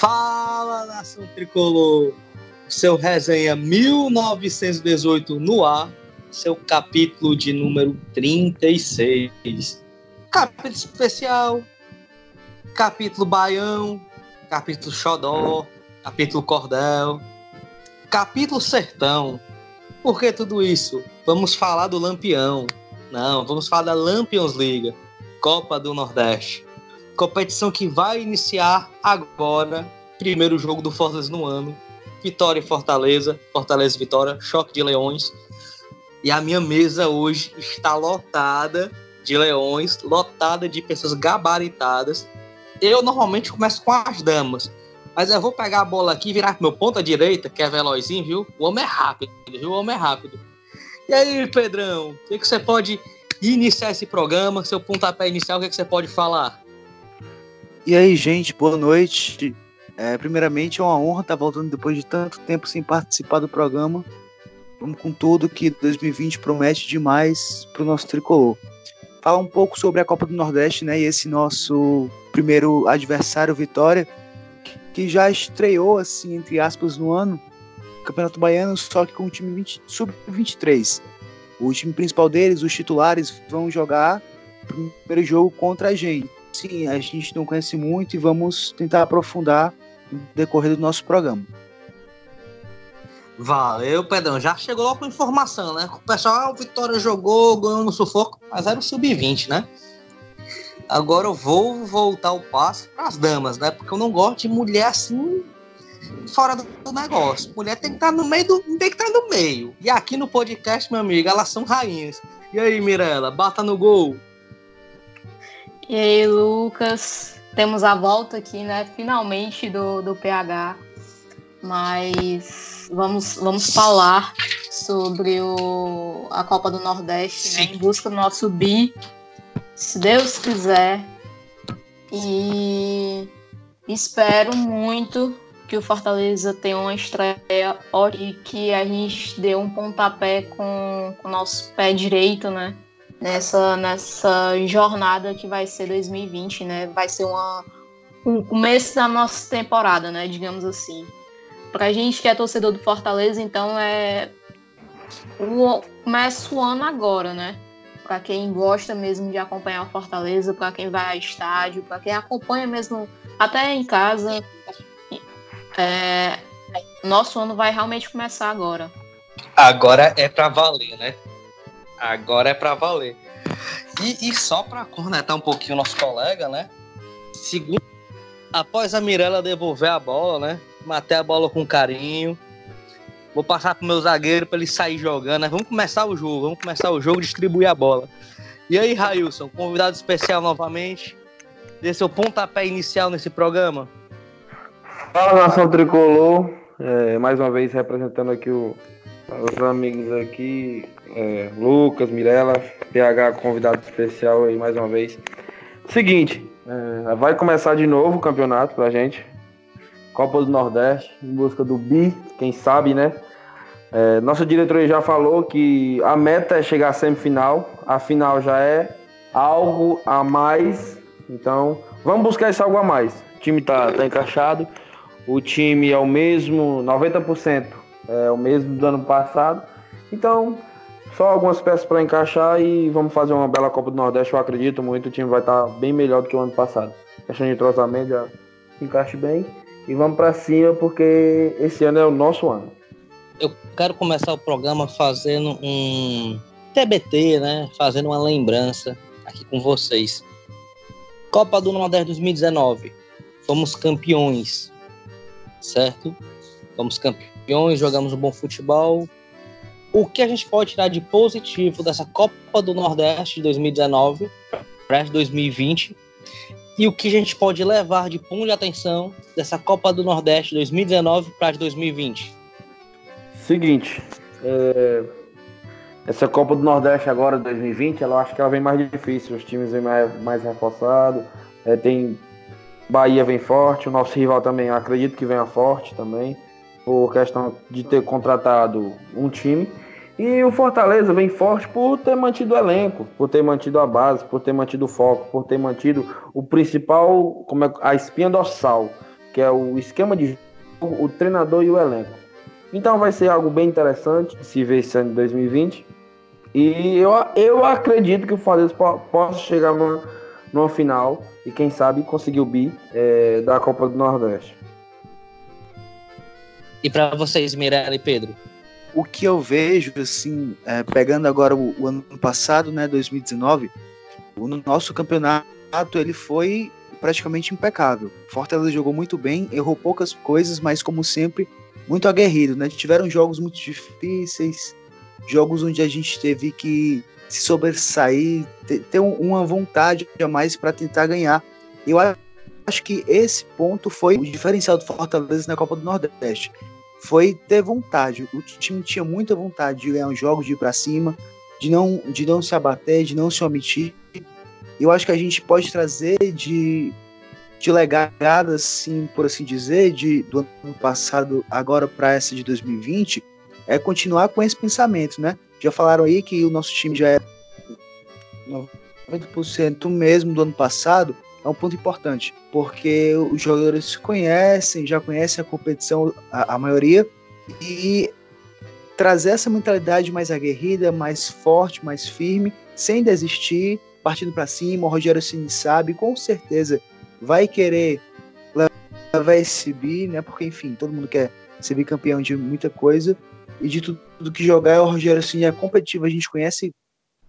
Fala, nação tricolor! Seu resenha 1918 no ar, seu capítulo de número 36. Capítulo especial, capítulo baião, capítulo xodó, capítulo cordel, capítulo sertão. Por que tudo isso? Vamos falar do Lampião. Não, vamos falar da Lampions Liga, Copa do Nordeste. Competição que vai iniciar agora, primeiro jogo do Fortaleza no ano. Vitória e Fortaleza, Fortaleza e Vitória, choque de leões. E a minha mesa hoje está lotada de leões, lotada de pessoas gabaritadas. Eu normalmente começo com as damas, mas eu vou pegar a bola aqui virar meu ponta direita, que é velozinho, viu? O homem é rápido, viu? O homem é rápido. E aí, Pedrão, o que, que você pode iniciar esse programa? Seu pontapé inicial, o que, que você pode falar? E aí, gente, boa noite. É, primeiramente, é uma honra estar voltando depois de tanto tempo sem participar do programa. Vamos com tudo que 2020 promete demais para o nosso tricolor. Falar um pouco sobre a Copa do Nordeste, né? E esse nosso primeiro adversário, Vitória, que já estreou, assim, entre aspas, no ano, Campeonato Baiano, só que com o time sub-23. O time principal deles, os titulares, vão jogar o primeiro jogo contra a gente sim, a gente não conhece muito e vamos tentar aprofundar no decorrer do nosso programa. Valeu, Pedrão. Já chegou logo com informação, né? O pessoal, ah, o Vitória jogou, ganhou no sufoco, mas era o sub-20, né? Agora eu vou voltar o passo para as damas, né? Porque eu não gosto de mulher assim fora do negócio. Mulher tem que estar tá no meio do, tem que estar tá no meio. E aqui no podcast, meu amigo, elas são rainhas. E aí, Mirella, bata no gol. E aí, Lucas, temos a volta aqui, né? Finalmente do, do PH. Mas vamos, vamos falar sobre o, a Copa do Nordeste, né? Em busca do nosso bi, se Deus quiser. E espero muito que o Fortaleza tenha uma estreia e que a gente dê um pontapé com o nosso pé direito, né? Nessa, nessa jornada que vai ser 2020, né? Vai ser uma, um começo da nossa temporada, né? Digamos assim. Pra gente que é torcedor do Fortaleza, então é. O, começa o ano agora, né? Para quem gosta mesmo de acompanhar o Fortaleza, para quem vai ao estádio, para quem acompanha mesmo até em casa. É, nosso ano vai realmente começar agora. Agora é para valer, né? Agora é para valer. E, e só para cornetar um pouquinho o nosso colega, né? Segundo, após a Mirella devolver a bola, né? Matei a bola com carinho. Vou passar pro meu zagueiro para ele sair jogando. Né? Vamos começar o jogo, vamos começar o jogo, distribuir a bola. E aí, Railson, convidado especial novamente. Dê seu pontapé inicial nesse programa. Fala, nação tricolor. É, mais uma vez representando aqui o, os amigos aqui, é, Lucas, Mirella, PH convidado especial aí mais uma vez. Seguinte, é, vai começar de novo o campeonato pra gente. Copa do Nordeste, em busca do bi, quem sabe, né? É, nossa diretoria já falou que a meta é chegar à semifinal, a final já é algo a mais, então vamos buscar esse algo a mais. O time tá, tá encaixado, o time é o mesmo, 90% é o mesmo do ano passado, então só algumas peças para encaixar e vamos fazer uma bela Copa do Nordeste. Eu acredito muito, o time vai estar tá bem melhor do que o ano passado. Questão de entrosamento já encaixe bem. E vamos para cima porque esse ano é o nosso ano. Eu quero começar o programa fazendo um TBT, né? Fazendo uma lembrança aqui com vocês. Copa do Nordeste 2019. Fomos campeões, certo? Fomos campeões, jogamos um bom futebol, o que a gente pode tirar de positivo dessa Copa do Nordeste de 2019 para 2020 e o que a gente pode levar de ponto de atenção dessa Copa do Nordeste 2019 para 2020? Seguinte, é... essa Copa do Nordeste agora 2020, ela acho que ela vem mais difícil, os times vêm mais, mais reforçados, é, tem Bahia vem forte, o nosso rival também acredito que venha forte também por questão de ter contratado um time. E o Fortaleza vem forte por ter mantido o elenco, por ter mantido a base, por ter mantido o foco, por ter mantido o principal, como é, a espinha dorsal, que é o esquema de jogo, o treinador e o elenco. Então vai ser algo bem interessante se ver esse ano de 2020. E eu, eu acredito que o Fortaleza possa chegar numa, numa final e quem sabe conseguir o bi é, da Copa do Nordeste. E para vocês, Mirella e Pedro? O que eu vejo, assim, é, pegando agora o, o, ano passado, né, 2019, o nosso campeonato ele foi praticamente impecável. Fortaleza jogou muito bem, errou poucas coisas, mas como sempre, muito aguerrido, né? Tiveram jogos muito difíceis, jogos onde a gente teve que se sobressair, ter, ter uma vontade a mais para tentar ganhar. Eu acho que esse ponto foi o diferencial do Fortaleza na Copa do Nordeste. Foi ter vontade. O time tinha muita vontade de ganhar os jogos, de ir para cima, de não, de não se abater, de não se omitir. Eu acho que a gente pode trazer de, de legado, assim, por assim dizer, de, do ano passado agora para essa de 2020, é continuar com esse pensamento, né? Já falaram aí que o nosso time já é 90% mesmo do ano passado, é um ponto importante, porque os jogadores conhecem, já conhecem a competição, a, a maioria, e trazer essa mentalidade mais aguerrida, mais forte, mais firme, sem desistir, partindo para cima. O Rogério Ceni sabe, com certeza vai querer levar esse bi, né? Porque enfim, todo mundo quer ser bicampeão de muita coisa e de tudo, tudo que jogar. O Rogério Ceni é competitivo, a gente conhece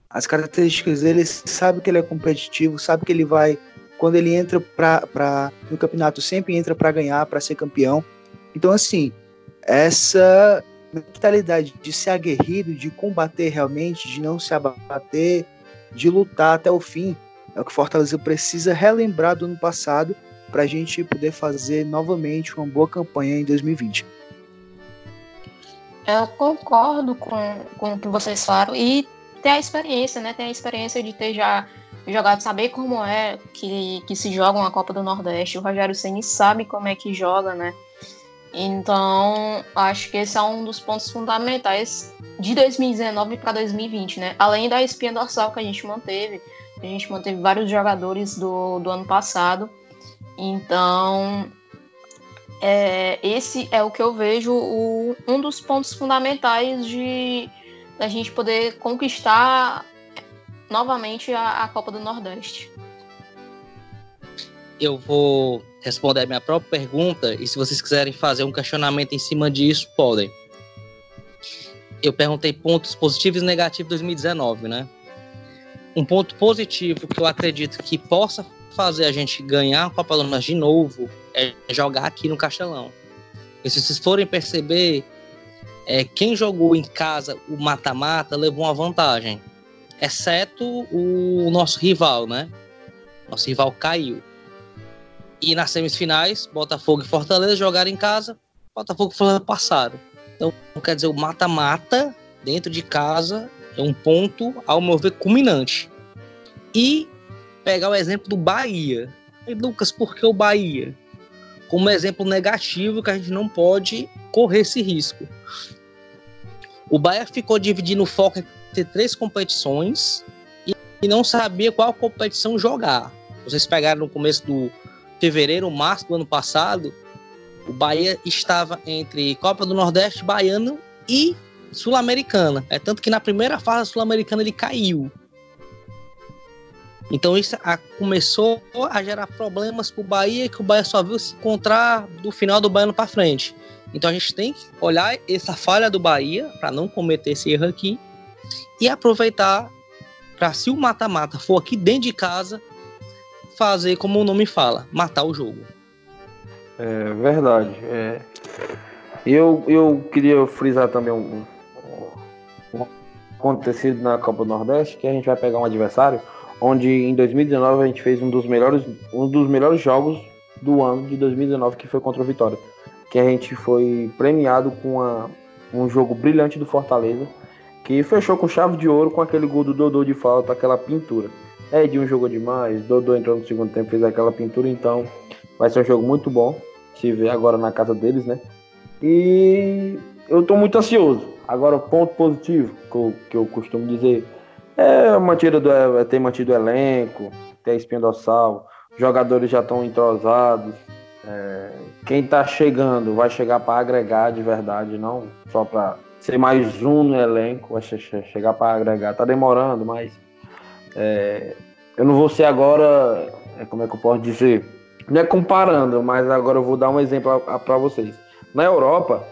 as características dele, sabe que ele é competitivo, sabe que ele vai quando ele entra para no campeonato sempre entra para ganhar, para ser campeão. Então assim, essa mentalidade de ser aguerrido, de combater realmente, de não se abater, de lutar até o fim, é o que Fortaleza precisa relembrar do ano passado para a gente poder fazer novamente uma boa campanha em 2020. Eu concordo com, com o que vocês falaram e ter a experiência, né? Ter a experiência de ter já jogado, saber como é que, que se joga uma Copa do Nordeste. O Rogério Ceni sabe como é que joga, né? Então, acho que esse é um dos pontos fundamentais de 2019 para 2020, né? Além da espinha dorsal que a gente manteve, a gente manteve vários jogadores do, do ano passado. Então, é, esse é o que eu vejo o, um dos pontos fundamentais de da gente poder conquistar novamente a, a Copa do Nordeste. Eu vou responder a minha própria pergunta e se vocês quiserem fazer um questionamento em cima disso, podem. Eu perguntei pontos positivos e negativos de 2019, né? Um ponto positivo que eu acredito que possa fazer a gente ganhar a Copa do Nordeste de novo é jogar aqui no Castelão. E se vocês forem perceber, é, quem jogou em casa o mata-mata levou uma vantagem, exceto o nosso rival, né? Nosso rival caiu. E nas semifinais, Botafogo e Fortaleza jogaram em casa, Botafogo e Fortaleza passaram. Então, quer dizer, o mata-mata dentro de casa é um ponto, ao meu ver, culminante. E pegar o exemplo do Bahia. E Lucas, por que o Bahia? Como exemplo negativo que a gente não pode correr esse risco. O Bahia ficou dividindo o foco entre três competições e não sabia qual competição jogar. Vocês pegaram no começo do fevereiro, março do ano passado, o Bahia estava entre Copa do Nordeste, Baiano e Sul-Americana. É tanto que na primeira fase sul-americana ele caiu. Então isso a, começou a gerar problemas para o Bahia, que o Bahia só viu se encontrar do final do Baiano para frente. Então a gente tem que olhar essa falha do Bahia para não cometer esse erro aqui e aproveitar para se o mata-mata for aqui dentro de casa fazer como o nome fala, matar o jogo. É verdade. É. Eu, eu queria frisar também um, um acontecido na Copa do Nordeste, que a gente vai pegar um adversário onde em 2019 a gente fez um dos melhores, um dos melhores jogos do ano de 2019, que foi contra o Vitória. Que a gente foi premiado com uma, um jogo brilhante do Fortaleza, que fechou com chave de ouro com aquele gol do Dodô de falta, aquela pintura. É, de um jogo demais, Dodô entrou no segundo tempo, fez aquela pintura, então vai ser um jogo muito bom. Se ver agora na casa deles, né? E eu tô muito ansioso. Agora, o ponto positivo que eu, que eu costumo dizer é, mantido do, é mantido o elenco, tem a espinha dorsal, jogadores já estão entrosados. É, quem está chegando vai chegar para agregar de verdade, não só para ser mais um no elenco, chegar para agregar. Tá demorando, mas é, eu não vou ser agora, é, como é que eu posso dizer? Não é comparando, mas agora eu vou dar um exemplo para vocês. Na Europa,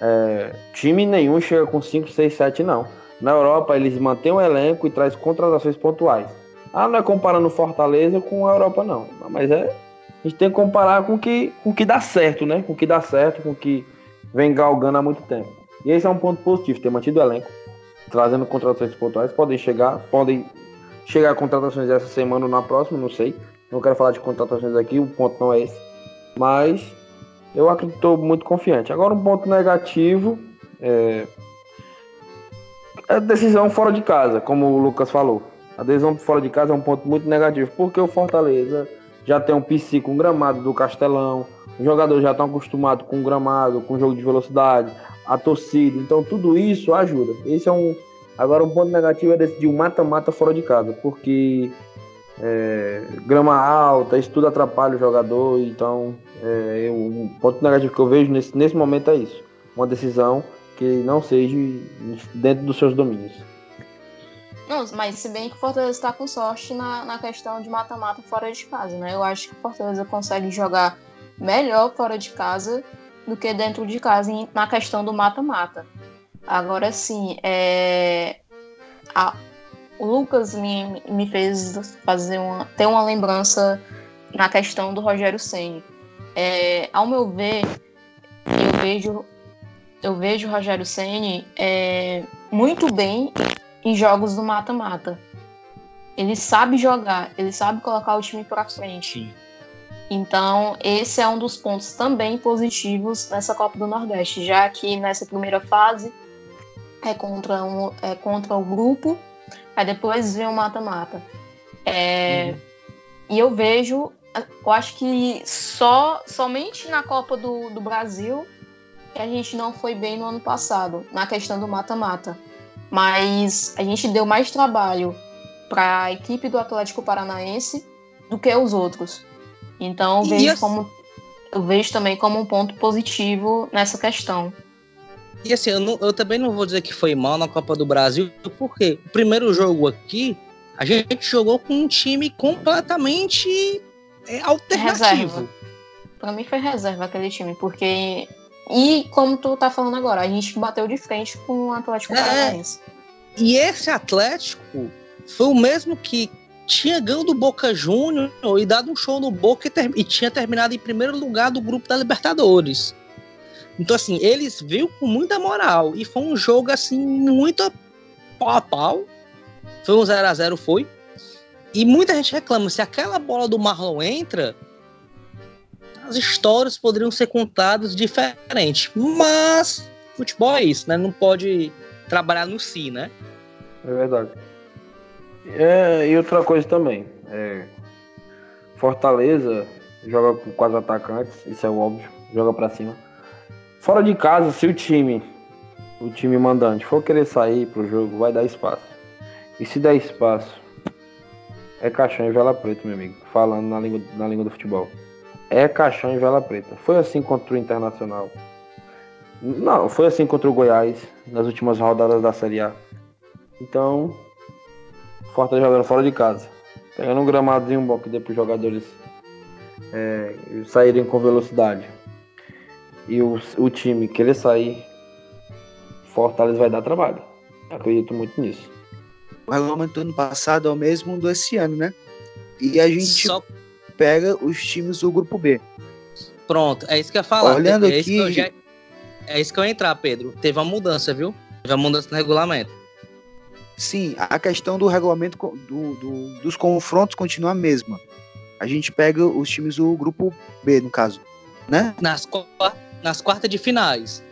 é, time nenhum chega com 5, 6, 7, não. Na Europa, eles mantêm o elenco e traz contratações pontuais. Ah, não é comparando Fortaleza com a Europa, não. Mas é. A gente tem que comparar com o que, com o que dá certo, né? Com o que dá certo, com o que vem galgando há muito tempo. E esse é um ponto positivo, ter mantido o elenco, trazendo contratações pontuais. Podem chegar, podem chegar contratações essa semana ou na próxima, não sei. Não quero falar de contratações aqui, o ponto não é esse. Mas eu acredito muito confiante. Agora um ponto negativo é a decisão fora de casa, como o Lucas falou. A decisão fora de casa é um ponto muito negativo, porque o Fortaleza já tem um PC com gramado do Castelão, os jogadores já estão acostumados com gramado, com jogo de velocidade, a torcida, então tudo isso ajuda. Esse é um. Agora, um ponto negativo é decidir um mata-mata fora de casa, porque é, grama alta, isso tudo atrapalha o jogador, então é, eu, um ponto negativo que eu vejo nesse, nesse momento é isso. Uma decisão que não seja dentro dos seus domínios. Não, mas se bem que o Fortaleza está com sorte na, na questão de mata-mata fora de casa, né? Eu acho que o Fortaleza consegue jogar melhor fora de casa do que dentro de casa na questão do mata-mata. Agora sim, é... A... o Lucas me, me fez fazer uma, ter uma lembrança na questão do Rogério Senni. É, ao meu ver, eu vejo eu vejo o Rogério Ceni é, muito bem em jogos do mata-mata. Ele sabe jogar, ele sabe colocar o time para frente. Então, esse é um dos pontos também positivos nessa Copa do Nordeste, já que nessa primeira fase é contra, um, é contra o grupo, aí depois vem o mata-mata. É, E eu vejo, eu acho que só somente na Copa do, do Brasil que a gente não foi bem no ano passado, na questão do mata-mata. Mas a gente deu mais trabalho para a equipe do Atlético Paranaense do que os outros. Então eu vejo, como, eu vejo também como um ponto positivo nessa questão. E assim, eu, não, eu, também não vou dizer que foi mal na Copa do Brasil, porque o primeiro jogo aqui, a gente jogou com um time completamente é, alternativo. Para mim foi reserva aquele time, porque e como tu tá falando agora, a gente bateu de frente com o Atlético é, Paranaense. E esse Atlético foi o mesmo que tinha ganho do Boca Júnior e dado um show no Boca e, ter, e, tinha terminado em primeiro lugar do grupo da Libertadores. Então, assim, eles viram com muita moral. E foi um jogo, assim, muito pau a pau. Foi um 0 a 0 foi. E muita gente reclama, se aquela bola do Marlon entra, as histórias poderiam ser contadas diferente. Mas futebol é isso, né? Não pode trabalhar no si, né? É verdade. É, e outra coisa também. É, Fortaleza joga com quatro atacantes, isso é óbvio, joga para cima. Fora de casa, se o time, o time mandante for querer sair pro jogo, vai dar espaço. E se der espaço, é caixão e vela preta, meu amigo. Falando na língua, na língua do futebol é caixão e vela preta. Foi assim contra o Internacional. Não, foi assim contra o Goiás nas últimas rodadas da Série A. Então, Fortaleza jogando fora de casa. Pegando um gramadozinho bom que dê para os jogadores é, saírem com velocidade. E o, o time querer sair, Fortaleza vai dar trabalho. Acredito muito nisso. O regulamento do ano passado é o mesmo do esse ano, né? E a gente. Só pega os times do grupo B. Pronto, é isso que eu ia falar. Olhando é aqui. Isso já... É isso que eu ia entrar, Pedro. Teve uma mudança, viu? Teve uma mudança no regulamento. Sim, a questão do regulamento do, do, dos confrontos continua a mesma. A gente pega os times do grupo B, no caso, né? Nas, nas quartas de finais.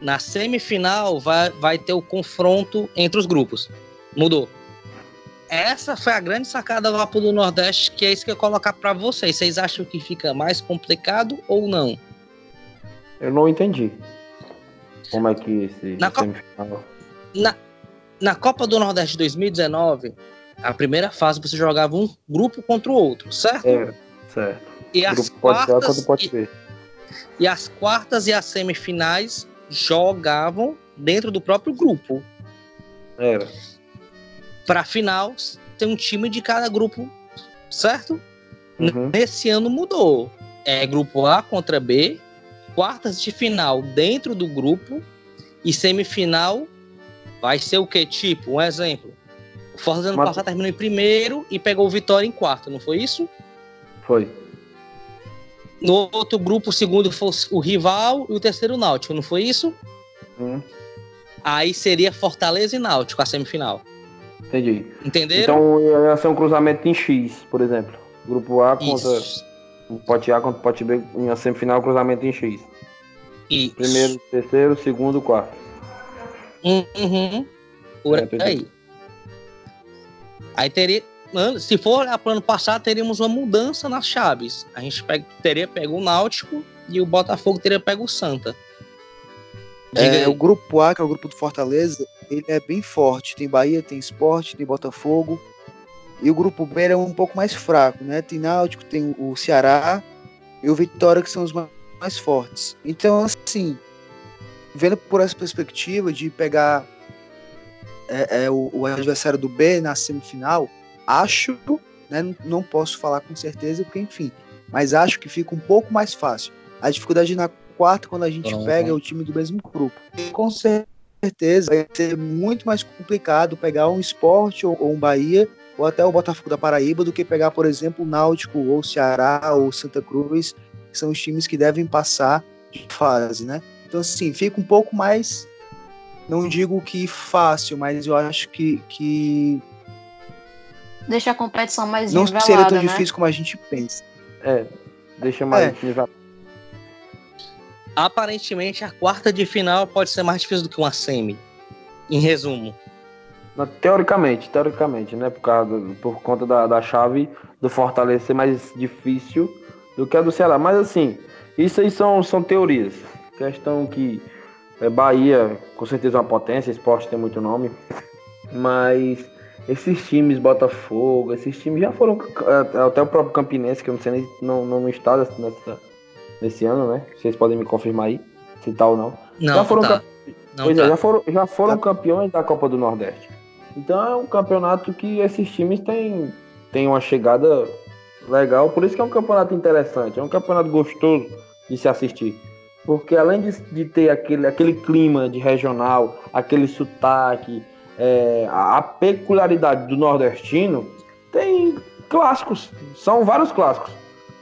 Na semifinal vai, vai ter o confronto entre os grupos. Mudou essa foi a grande sacada lá pro do Nordeste, que é isso que eu ia colocar para vocês. Vocês acham que fica mais complicado ou não? Eu não entendi. Como é que esse na semifinal... Na, na Copa do Nordeste 2019, a primeira fase você jogava um grupo contra o outro, certo? É, certo. E as quartas e-. E as quartas e as semifinais jogavam dentro do próprio grupo. Era. Para final, ter um time de cada grupo, certo? Uhum. Nesse ano mudou. É grupo A contra B, quartas de final dentro do grupo e semifinal vai ser o que? Tipo, um exemplo. O Fortaleza ano Mas- passado terminou em primeiro e pegou o Vitória em quarto, não foi isso? Foi. No outro grupo, o segundo fosse o rival e o terceiro o Náutico, não foi isso? Hum, Aí seria Fortaleza e Náutico a semifinal. entendi. Entenderam? Então ia ser um cruzamento em X, por exemplo. Grupo A contra Isso. o pote A contra o pote B em semifinal, cruzamento em X. Isso. Primeiro, terceiro, segundo, quarto. Uhum. Por É, aí. Aí teria. Mano, se for olhar para o ano passado, teríamos uma mudança nas chaves. A gente pega- teria pego o Náutico e o Botafogo teria pego o Santa. Diga É, aí. o grupo A, que é o grupo do Fortaleza, ele é bem forte. Tem Bahia, tem Sport, tem Botafogo. E o grupo B é um pouco mais fraco, né? Tem Náutico, tem o Ceará e o Vitória, que são os ma- mais fortes. Então, assim, vendo por essa perspectiva de pegar é, é, o, o adversário do B na semifinal, acho, né? Não, posso falar com certeza, porque enfim, mas acho que fica um pouco mais fácil. A dificuldade na quarta, quando a gente Pronto. pega o time do mesmo grupo. Com certeza vai ser muito mais complicado pegar um esporte ou, ou um Bahia ou até o Botafogo da Paraíba do que pegar, por exemplo, o Náutico ou o Ceará ou Santa Cruz, que são os times que devem passar de fase, né? Então, assim, fica um pouco mais, não digo que fácil, mas eu acho que, que Deixa a competição mais não nivelada, seria tão né? difícil como a gente pensa. É. Deixa mais É. otimizado. Aparentemente, a quarta de final pode ser mais difícil do que uma semi. Em resumo. Teoricamente, teoricamente, né? Por, causa do- por conta da, da chave do Fortaleza ser mais difícil do que a do Ceará. Mas assim, isso aí são, são teorias. Questão que é, Bahia, com certeza é uma potência, esporte tem muito nome. Mas esses times, Botafogo, esses times já foram. é, Até o próprio Campinense, que eu não sei nem não, não, está nessa, nesse ano, né? Vocês podem me confirmar aí, se tá ou não. Não, Já foram tá. Não pois tá. é, já foram, já foram campeões da Copa do Nordeste. Então é um campeonato que esses times têm, têm uma chegada legal, por isso que é um campeonato interessante, é um campeonato gostoso de se assistir. Porque além de, de ter aquele, aquele clima de regional, aquele sotaque, é, a, peculiaridade do nordestino, tem clássicos, são vários clássicos.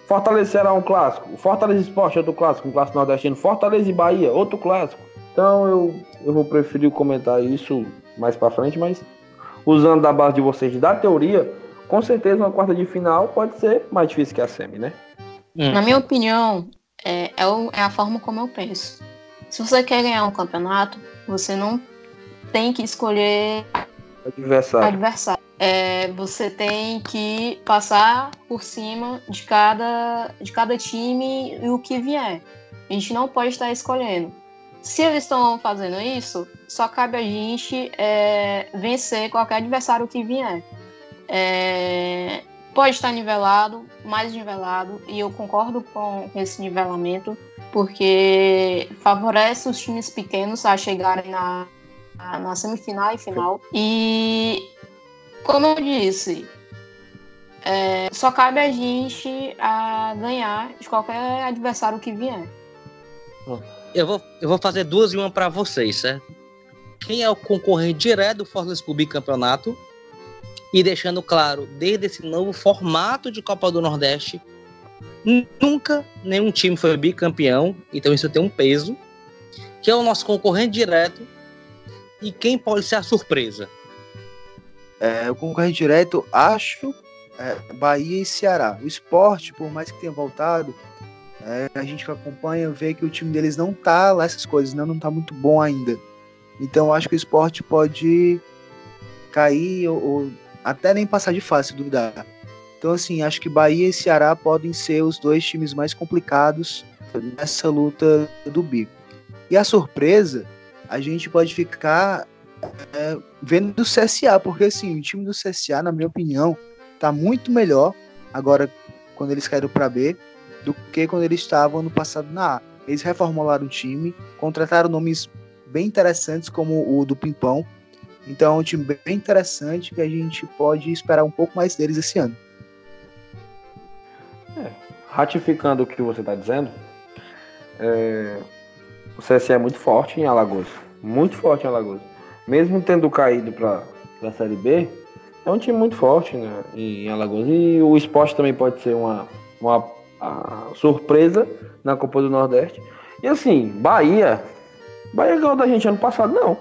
Fortaleza será um clássico, Fortaleza Esporte é outro clássico, um clássico nordestino, Fortaleza e Bahia, outro clássico. Então eu, eu vou preferir comentar isso mais pra frente, mas usando da base de vocês da teoria, com certeza uma quarta de final pode ser mais difícil que a semi, né? Na minha opinião, é, é, o- é a forma como eu penso. Se você quer ganhar um campeonato, você não tem que escolher Adversário. adversário. É, você tem que passar por cima de cada, de cada time e o que vier. A gente não pode estar escolhendo. Se eles estão fazendo isso, só cabe a gente é, vencer qualquer adversário que vier. É, pode estar nivelado, mais nivelado, e eu concordo com esse nivelamento, porque favorece os times pequenos a chegarem na, na, na semifinal e final. E, como eu disse, é, só cabe a gente a ganhar de qualquer adversário que vier. Eu vou, eu vou fazer duas e uma pra vocês, certo? Quem é o concorrente direto do Fortaleza pro bicampeonato? E deixando claro, desde esse novo formato de Copa do Nordeste, nunca nenhum time foi bicampeão, então isso tem um peso. Que é o nosso concorrente direto. E quem pode ser a surpresa? É, o concorrente direto, acho, é, Bahia e Ceará. O esporte, por mais que tenha voltado, é, a gente que acompanha vê que o time deles não tá lá essas coisas, né? não tá muito bom ainda. Então acho que o esporte pode cair ou, ou até nem passar de fase, se duvidar. Então, assim, acho que Bahia e Ceará podem ser os dois times mais complicados nessa luta do bico. E a surpresa, a gente pode ficar é, vendo do CSA, porque assim, o time do CSA, na minha opinião, tá muito melhor agora quando eles caíram para B do que quando eles estavam no passado na A. Eles reformularam o time, contrataram nomes bem interessantes como o do Pimpão. Então é um time bem interessante que a gente pode esperar um pouco mais deles esse ano. É, ratificando o que você está dizendo, é, o CSE é muito forte em Alagoas. Muito forte em Alagoas. Mesmo tendo caído para a Série B, é um time muito forte né, em Alagoas. E o esporte também pode ser uma, uma surpresa na Copa do Nordeste. E assim, Bahia. Bahia ganhou da gente ano passado, não.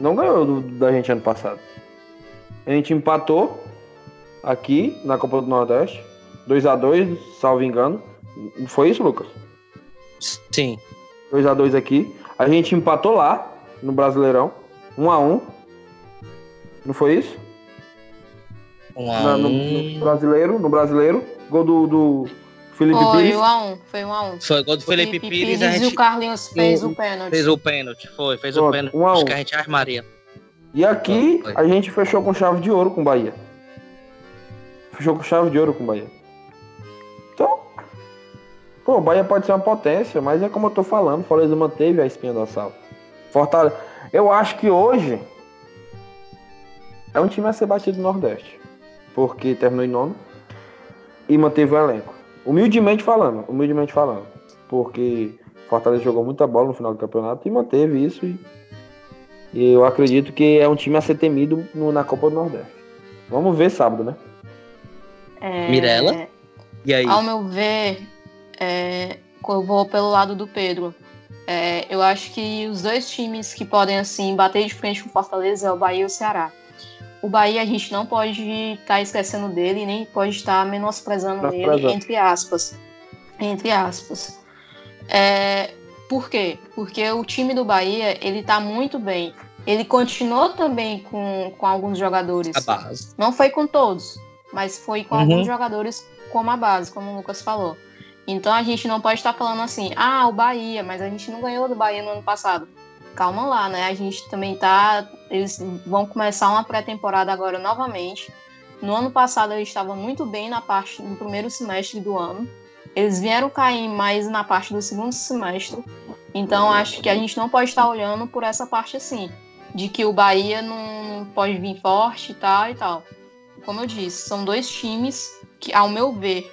Não ganhou do, da gente ano passado. A gente empatou aqui na Copa do Nordeste. 2 a 2 salvo engano. Não foi isso, Lucas? Sim. 2 a 2 aqui. A gente empatou lá no Brasileirão. 1 a 1 Não foi isso? 1 a 1 Na- no, no brasileiro, no brasileiro. Gol do, do Felipe Foi Pires. 1x1, foi 1x1. Foi gol do Felipe, Pires, a e o gente Carlinhos fez o- o pênalti. fez o pênalti. Foi, fez o Pronto, pênalti. um a um. Acho que a gente armaria. E aqui Foi. a gente fechou com chave de ouro com o Bahia. Fechou com chave de ouro com o Bahia. Então, pô, o Bahia pode ser uma potência, mas é como eu tô falando, Fortaleza manteve a espinha dorsal. Fortaleza, eu acho que hoje é um time a ser batido no Nordeste, porque terminou em nono e manteve o elenco. Humildemente falando, humildemente falando, porque Fortaleza jogou muita bola no final do campeonato e manteve isso e e eu acredito que é um time a ser temido no- na Copa do Nordeste. Vamos ver sábado, né? É, Mirella? E aí? Ao meu ver, é, eu vou pelo lado do Pedro. É, eu acho que os dois times que podem assim bater de frente com o Fortaleza é o Bahia e o Ceará. O Bahia a gente não pode estar esquecendo dele, nem pode estar menosprezando ele, entre aspas. Entre aspas. É, por quê? Porque o time do Bahia, ele tá muito bem. Ele continuou também com, com alguns jogadores. A base. Não foi com todos, mas foi com Uhum. alguns jogadores como a base, como o Lucas falou. Então a gente não pode estar falando assim, ah, o Bahia, mas a gente não ganhou do Bahia no ano passado. Calma lá, né? A gente também tá. Eles vão começar uma pré-temporada agora novamente. No ano passado eles estavam muito bem na parte do primeiro semestre do ano. Eles vieram cair mais na parte do segundo semestre. Então acho que a gente não pode estar olhando por essa parte assim, de que o Bahia não pode vir forte e tal e tal. Como eu disse, são dois times que, ao meu ver,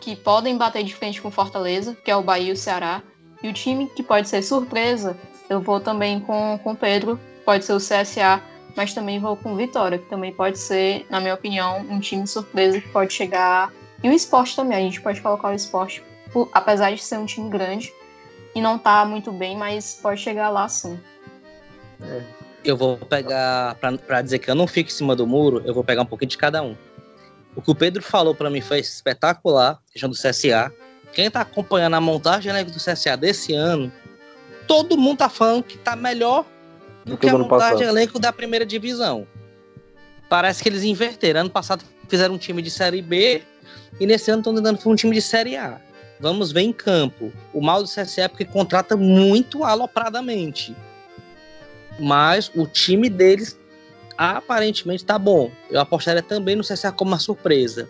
que podem bater de frente com Fortaleza, que é o Bahia e o Ceará. E o time que pode ser surpresa, eu vou também com o Pedro, pode ser o CSA, mas também vou com o Vitória, que também pode ser, na minha opinião, um time surpresa que pode chegar. E o esporte também, a gente pode colocar o esporte, por- apesar de ser um time grande e não tá muito bem, mas pode chegar lá sim. Eu vou pegar, pra dizer que eu não fico em cima do muro, eu vou pegar um pouquinho de cada um. O que o Pedro falou pra mim foi espetacular, questão do CSA. Quem tá acompanhando a montagem né, do CSA desse ano, todo mundo tá falando que tá melhor do que a do ano montagem passado. de elenco da primeira divisão. Parece que eles inverteram. Ano passado fizeram um time de Série B e nesse ano estão tentando fazer um time de Série A. Vamos ver em campo. O mal do CSA é porque contrata muito alopradamente. Mas o time deles aparentemente tá bom. Eu apostaria também no CSA como uma surpresa.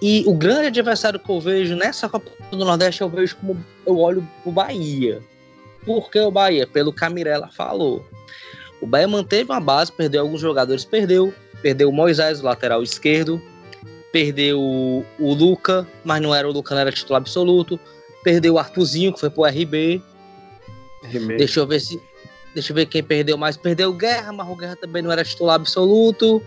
E o grande adversário que eu vejo nessa Copa do Nordeste, eu vejo como eu olho o Bahia. Por que o Bahia? Pelo que a Mirella falou. O Bahia manteve uma base, perdeu alguns jogadores, perdeu. Perdeu o Moisés, o lateral esquerdo. Perdeu o, o Luca, mas não era o Luca, não era titular absoluto. Perdeu o Arthurzinho, que foi pro RB. Deixa eu ver se. Deixa eu ver quem perdeu mais. Perdeu o Guerra, mas o Guerra também não era titular absoluto.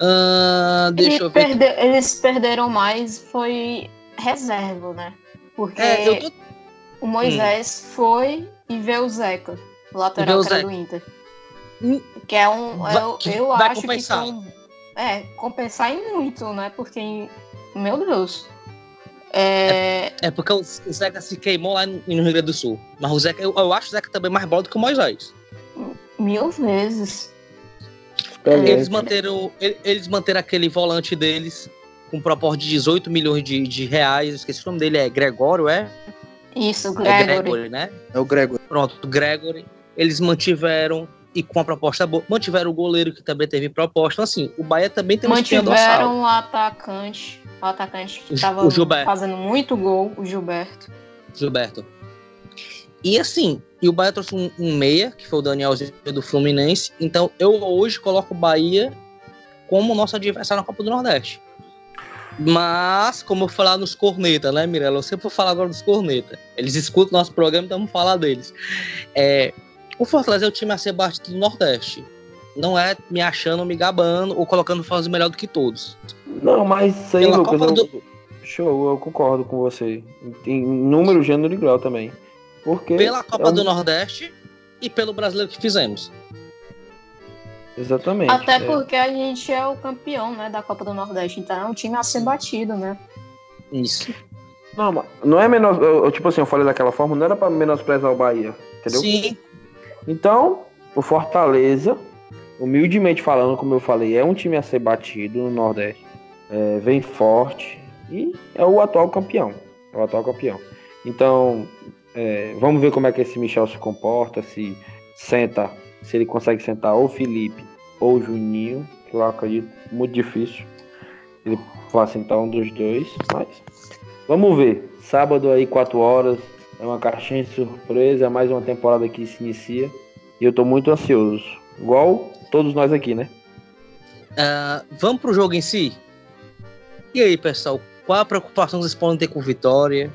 Ah, deixa Ele eu ver. perde- Eles perderam mais, foi reserva, né? Porque É, tô- o Moisés foi e veio o Zeca, o lateral o Zeca. do Inter. Hum, Que é um. vai- eu que eu vai acho compensar. que foi. É, compensar em muito, né? Porque, meu Deus. É, É porque o Zeca se queimou lá no Rio Grande do Sul. Mas o Zeca, eu, eu acho o Zeca também mais bola do que o Moisés. mil vezes. Eles manteram, ele- eles manteram aquele volante deles com proposta de 18 milhões de, de reais. Eu Esqueci o nome dele, é Gregório, é? Isso, É Gregory. Gregory, né? É o Gregor. Pronto, Gregory. Eles mantiveram. e com a proposta boa. Mantiveram o goleiro que também teve proposta. Então, assim, o Bahia também tem uma espinha Mantiveram o atacante, o atacante que estava fazendo muito gol, o Gilberto. Gilberto. E assim, e o Bahia trouxe um, um meia, que foi o Danielzinho do Fluminense. Então eu hoje coloco o Bahia como nosso adversário na Copa do Nordeste. Mas, como eu falar nos corneta, né, Mirella? Eu sempre vou falar agora dos corneta. Eles escutam nosso programa, então vamos falar deles. É, o Fortaleza é o time a ser batido do Nordeste. Não é me achando, me gabando ou colocando fãs melhor do que todos. Não, mas isso aí, Pela Lucas, eu... do... show, eu concordo com você. Em número, gênero e grau também. Porque Pela Copa é um... do Nordeste e pelo brasileiro que fizemos. Exatamente. Até é. porque a gente é o campeão, né, da Copa do Nordeste, então é um time a ser batido, né? Isso. Não, não é menos, eu, tipo assim, eu falei daquela forma, não era para menosprezar o Bahia, entendeu? Sim. Então, o Fortaleza, humildemente falando, como eu falei, é um time a ser batido no Nordeste. É, vem forte e é o atual campeão. É o atual campeão. Então, é, vamos ver como é que esse Michel se comporta, se senta se ele consegue sentar ou Felipe ou Juninho, que eu acredito muito difícil. Ele vai sentar um dos dois, mas vamos ver. Sábado aí, 4 horas, é uma caixinha de surpresa, é mais uma temporada que se inicia. E eu tô muito ansioso. Igual todos nós aqui, né? Uh, vamos pro jogo em si? E aí, pessoal, qual a preocupação que vocês podem ter com Vitória?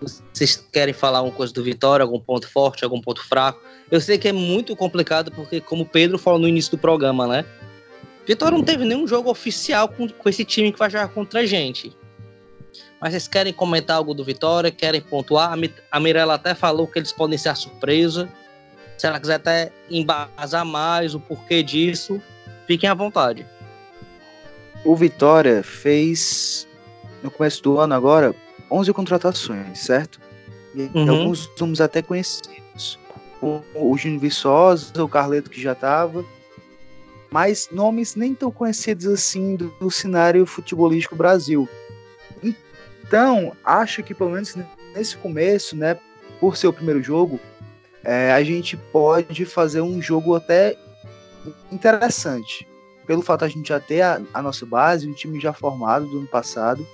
Vocês querem falar alguma coisa do Vitória, algum ponto forte, algum ponto fraco? Eu sei que é muito complicado, porque, como o Pedro falou no início do programa, né? Vitória não teve nenhum jogo oficial com, com esse time que vai jogar contra a gente. Mas vocês querem comentar algo do Vitória? Querem pontuar? A Mirella até falou que eles podem ser a surpresa. Se ela quiser até embasar mais o porquê disso, fiquem à vontade. O Vitória fez, no começo do ano agora, 11 contratações, certo? E uhum. alguns somos até conhecidos. O, o Júnior Viçosa, o Carleto que já estava, mas nomes nem tão conhecidos assim do, do cenário futebolístico Brasil. Então, acho que pelo menos nesse começo, né, por ser o primeiro jogo, é, a gente pode fazer um jogo até interessante. Pelo fato de a gente já ter a, a nossa base, um time já formado do ano passado,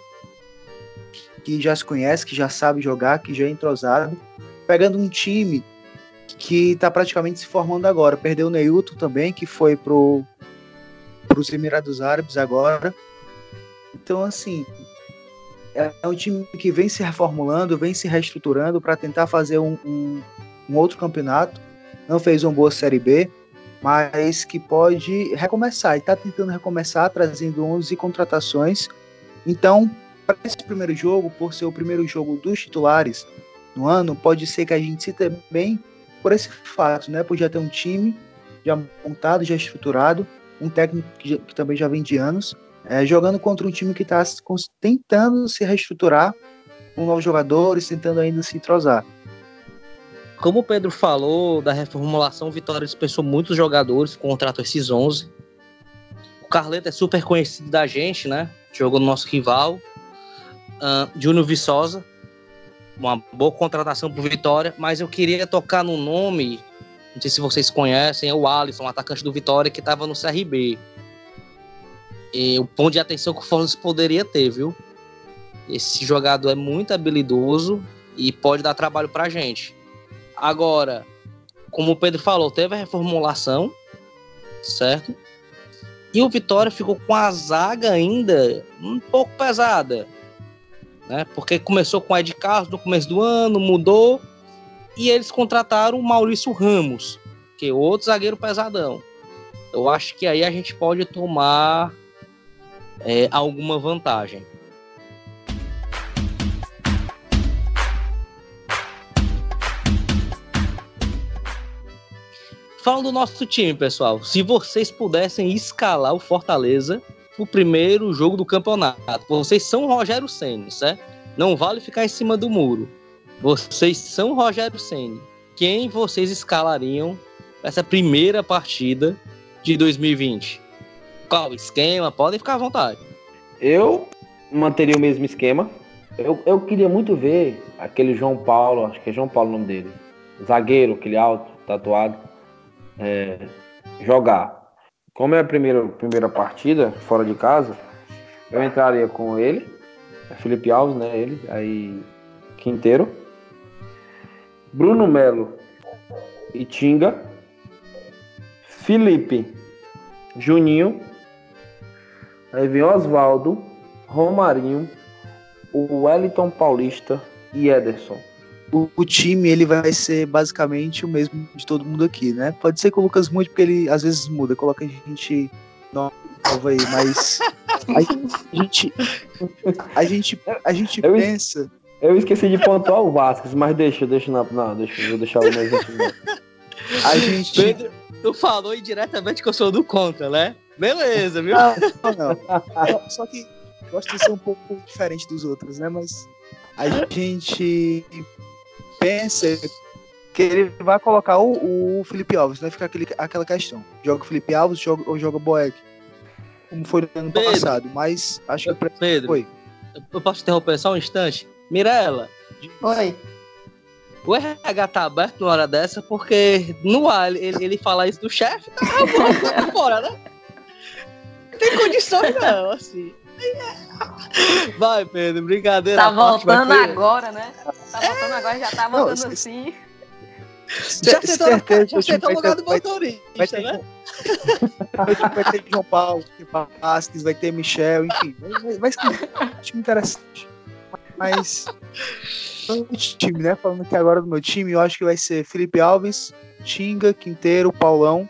que já se conhece, que já sabe jogar, que já é entrosado, pegando um time que está praticamente se formando agora. Perdeu o Neilton também, que foi pro os Emirados Árabes agora. Então, assim, é um time que vem se reformulando, vem se reestruturando para tentar fazer um, um, um, outro campeonato. Não fez uma boa Série B, mas que pode recomeçar. Está tentando recomeçar, trazendo 11 contratações. Então, para esse primeiro jogo, por ser o primeiro jogo dos titulares no ano, pode ser que a gente se bem por esse fato, né? Por já ter um time já montado, já estruturado, um técnico que, já, que também já vem de anos, é, jogando contra um time que está tentando se reestruturar, com novos jogadores, tentando ainda se entrosar. Como o Pedro falou da reformulação, o Vitória dispensou muitos jogadores, contratou esses 11. O Carleto é super conhecido da gente, né? Jogou no nosso rival. Uh, Júnior Viçosa, uma boa contratação para Vitória, mas eu queria tocar no nome, não sei se vocês conhecem, é o Alisson, atacante do Vitória que estava no CRB. E o ponto de atenção que o Fortaleza poderia ter, viu? Esse jogador é muito habilidoso e pode dar trabalho para gente. Agora, como o Pedro falou, teve a reformulação, certo? E o Vitória ficou com a zaga ainda um pouco pesada né? Porque começou com o Ed Carlos no começo do ano, mudou e eles contrataram o Maurício Ramos, que é outro zagueiro pesadão. Eu acho que aí a gente pode tomar é, alguma vantagem. Falando do nosso time, pessoal, se vocês pudessem escalar o Fortaleza o primeiro jogo do campeonato. Vocês são Rogério Ceni, certo? Não vale ficar em cima do muro. Vocês são Rogério Ceni. Quem vocês escalariam essa primeira partida de 2020? Qual esquema? Podem ficar à vontade. Eu manteria o mesmo esquema. Eu, eu queria muito ver aquele João Paulo, acho que é João Paulo o nome dele. Zagueiro, aquele alto, tatuado. é, jogar. Como é a primeira, primeira partida fora de casa, eu entraria com ele, Felipe Alves, né? Ele, aí Quinteiro, Bruno Melo e Tinga, Felipe, Juninho, aí vem Oswaldo, Romarinho, o Wellington Paulista e Ederson. O, o, time ele vai ser basicamente o mesmo de todo mundo aqui, né? Pode ser que o Lucas mude, porque ele às vezes muda, coloca a gente nova aí, mas a gente a gente a gente eu, pensa. Eu esqueci de pontuar o Vasco, mas deixa, deixa na, não, deixa, vou deixar o mais A gente Pedro, tu falou indiretamente que eu sou do contra, né? Beleza, viu? Não, não. Só que gosto de ser um pouco diferente dos outros, né? Mas a gente pensa que ele vai colocar o, o Felipe Alves, vai ficar aquele, aquela questão. Joga o Felipe Alves joga, ou joga o Boeck. Como foi no ano Pedro, passado. Mas acho que Pedro, foi. Eu posso interromper só um instante? Mirela. Oi. O RH tá aberto na hora dessa, porque no ar ele, ele fala isso do chefe, tá fora, né? Não tem condições não, assim. Vai, Pedro, brincadeira. Tá voltando agora, né? Tá voltando agora, já tá voltando não, assim. Já sentou, certeza, já sentou no lugar do motorista, vai ter, né? vai ter João Paulo, vai ter Vasquez, vai ter Michel, enfim. Vai, vai ser um time interessante. Mas, falando de time, né? Falando aqui agora do meu time, eu acho que vai ser Felipe Alves, Tinga, Quinteiro, Paulão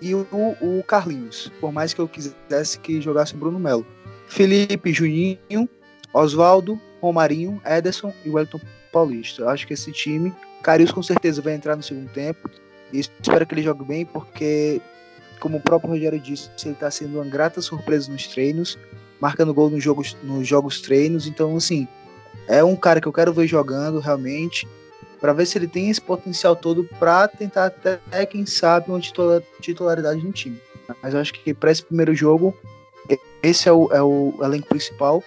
e o, o Carlinhos. Por mais que eu quisesse que jogasse o Bruno Melo. Felipe, Juninho, Oswaldo, Romarinho, Ederson e Wellington Paulista. Eu acho que esse time Carius com certeza vai entrar no segundo tempo. E espero que ele jogue bem, porque, como o próprio Rogério disse, ele está sendo uma grata surpresa nos treinos, marcando gol nos jogos, nos jogos treinos. Então, assim, é um cara que eu quero ver jogando realmente, para ver se ele tem esse potencial todo para tentar até, quem sabe, uma titularidade no time. Mas eu acho que para esse primeiro jogo, esse é o, é o elenco principal,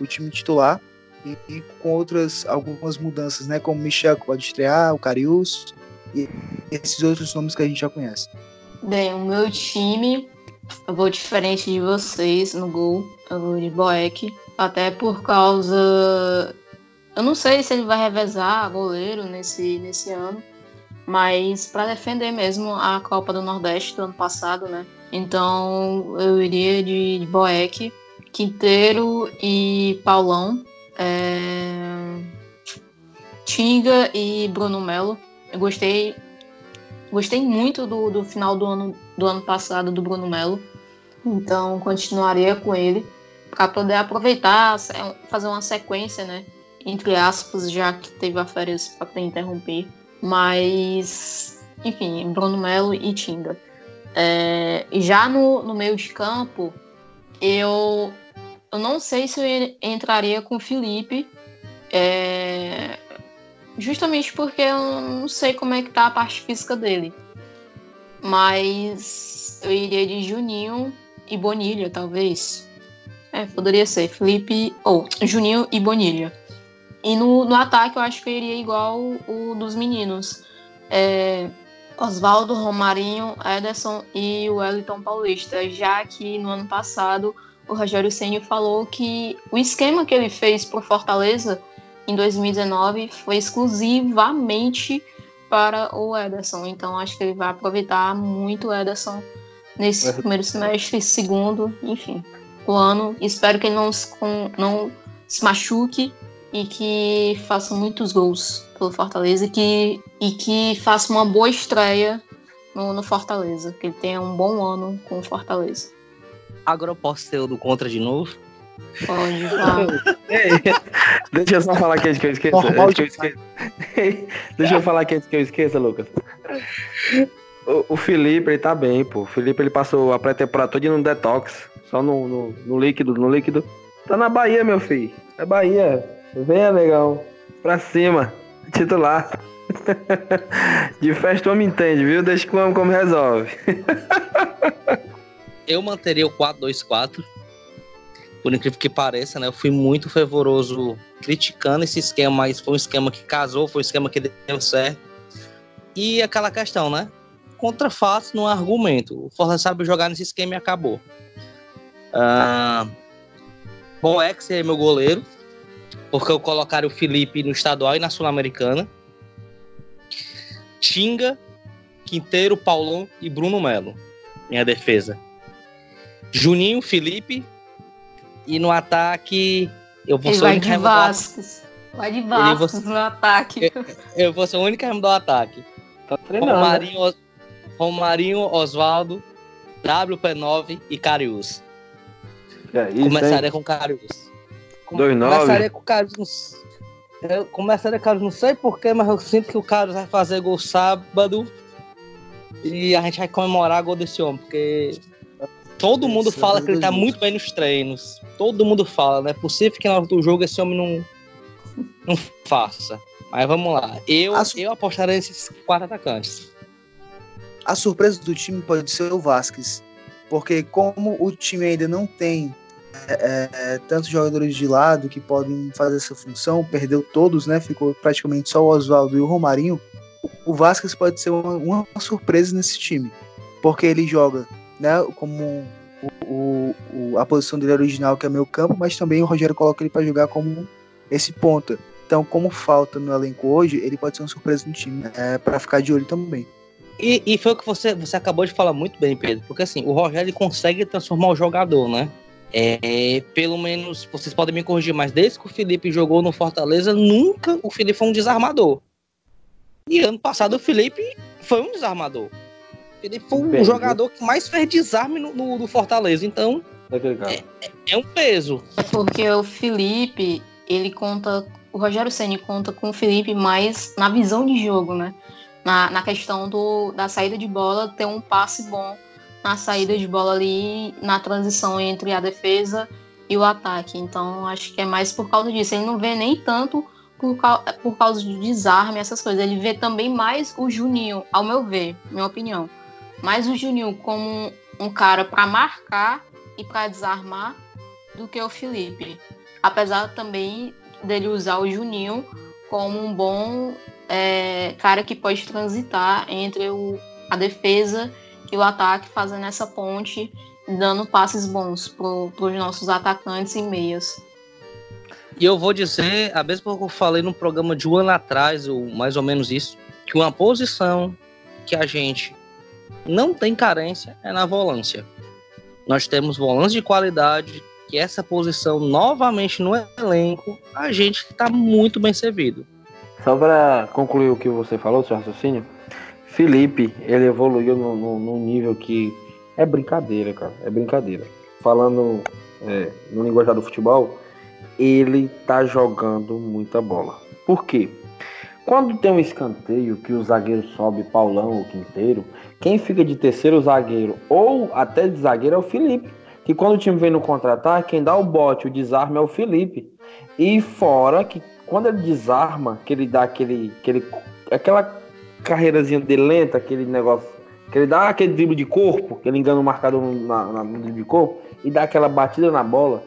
o time titular e, e, com outras algumas mudanças, né? Como Michel que pode estrear, o Carius e esses outros nomes que a gente já conhece. Bem, o meu time, eu vou diferente de vocês no gol, eu vou de Boeck, até por causa. Eu não sei se ele vai revezar goleiro nesse, nesse ano, mas para defender mesmo a Copa do Nordeste do ano passado, né? Então eu iria de, de Boeck, Quinteiro e Paulão é... Tinga e Bruno Melo. Eu gostei, gostei muito do, do final do ano, do ano passado do Bruno Melo. Então continuaria com ele para poder aproveitar, fazer uma sequência, né? Entre aspas, já que teve a férias para poder interromper. Mas, enfim, Bruno Melo e Tinga. É, já no, no meio de campo, eu eu não sei se eu entraria com o Felipe. É... Justamente porque eu não sei como é que tá a parte física dele. Mas eu iria de Juninho e Bonilha, talvez. É, poderia ser. Felipe. Ou Juninho e Bonilha. E no, no ataque eu acho que eu iria igual o dos meninos. É, Oswaldo, Romarinho, Ederson e o Wellington Paulista. Já que no ano passado o Rogério Ceni falou que o esquema que ele fez para Fortaleza em 2019 foi exclusivamente para o Ederson. Então acho que ele vai aproveitar muito o Ederson nesse é. primeiro semestre, segundo, enfim, o ano. Espero que ele não, não se machuque e que faça muitos gols pelo Fortaleza e que, e que faça uma boa estreia no, no Fortaleza, que ele tenha um bom ano com o Fortaleza. Agora eu posso ser o do contra de novo? Pode, vai. Deixa eu só falar aqui antes que eu esqueça. Antes que eu esqueça. Deixa eu falar aqui antes que eu esqueça, Lucas. O, o Felipe, ele tá bem, pô. O Felipe, ele passou a pré-temporada toda no detox. Só no, no, no, líquido, no líquido. Tá na Bahia, meu filho. É Bahia. Venha, negão. Pra cima. Titular. De festa o homem entende, viu? Deixa que o homem como resolve. eu manteria o 4-2-4. Por incrível que pareça, né? Eu fui muito fervoroso criticando esse esquema, mas foi um esquema que casou, foi um esquema que deu certo. E aquela questão, né? contra fatos no argumento. O Fortaleza sabe jogar nesse esquema e acabou. Uh, Boex é meu goleiro, porque eu colocaria o Felipe no estadual e na Sul-Americana. Tinga, Quinteiro, Paulão e Bruno Melo. Minha defesa. Juninho, Felipe. E no ataque, eu vou ser o único de Vasquez. Vai de Vasquez no ataque. Eu, eu, vou ser o único remo do ataque. Tá treinando. Né? Romarinho, Romarinho Oswaldo, WP9 e Carius. É isso, Começaria hein? com Carius. 2-9. Começaria com o Carius. Eu começaria com o Carius, não sei porquê, mas eu sinto que o Carius vai fazer gol sábado. E a gente vai comemorar gol desse homem, porque todo mundo fala que ele tá muito bem nos treinos. Todo mundo fala, não é possível que na hora do jogo esse homem não, não faça. Mas vamos lá. Eu, eu apostaria nesses quatro atacantes. A surpresa do time pode ser o Vasquez, porque como o time ainda não tem é, é, tantos jogadores de lado que podem fazer essa função, perdeu todos, né? Ficou praticamente só o Oswaldo e o Romarinho. O Vasquez pode ser uma, uma surpresa nesse time, porque ele joga, né? Como o, o- a posição dele original que é meio campo, mas também o Rogério coloca ele para jogar como esse ponta. Então, como falta no elenco hoje, ele pode ser uma surpresa no time, é, para ficar de olho também. E, e foi o que você, você acabou de falar muito bem, Pedro. Porque assim, o Rogério consegue transformar o jogador, né? É, pelo menos, vocês podem me corrigir, mas desde que o Felipe jogou no Fortaleza, nunca o Felipe foi um desarmador. E ano passado o Felipe foi um desarmador. O Felipe foi o Bem, jogador que mais fez desarme no, no, no Fortaleza. Então, Daquele cara. é um peso. É porque o Felipe, ele conta. O Rogério Ceni conta com o Felipe mais na visão de jogo, né? Na, na questão do, da saída de bola, ter um passe bom na saída de bola ali, na transição entre a defesa e o ataque. Então, acho que é mais por causa disso. Ele não vê nem tanto por, por causa de desarme, essas coisas. Ele vê também mais o Juninho, ao meu ver, minha opinião. Mais o Juninho como um cara para marcar e para desarmar do que o Felipe. Apesar também dele usar o Juninho como um bom é, cara que pode transitar entre o, a defesa e o ataque, fazendo essa ponte, dando passes bons para os nossos atacantes e meias. E eu vou dizer, a mesma coisa que eu falei no programa de um ano atrás, ou mais ou menos isso, que uma posição que a gente não tem carência é na volância. Nós temos volantes de qualidade, que essa posição novamente no elenco, a gente está muito bem servido. Só para concluir o que você falou, seu raciocínio, Felipe, ele evoluiu no nível que é brincadeira, cara. É brincadeira. Falando é, no linguajar do futebol, ele tá jogando muita bola. Por quê? Quando tem um escanteio que o zagueiro sobe Paulão ou Quinteiro, quem fica de terceiro zagueiro ou até de zagueiro é o Felipe. Que quando o time vem no contra-ataque, quem dá o bote, o desarme é o Felipe. E fora que quando ele desarma, que ele dá aquele, aquele aquela carreirazinha de lenta, aquele negócio, que ele dá aquele drible de corpo, que ele engana o marcador na, na- no drible de corpo e dá aquela batida na bola.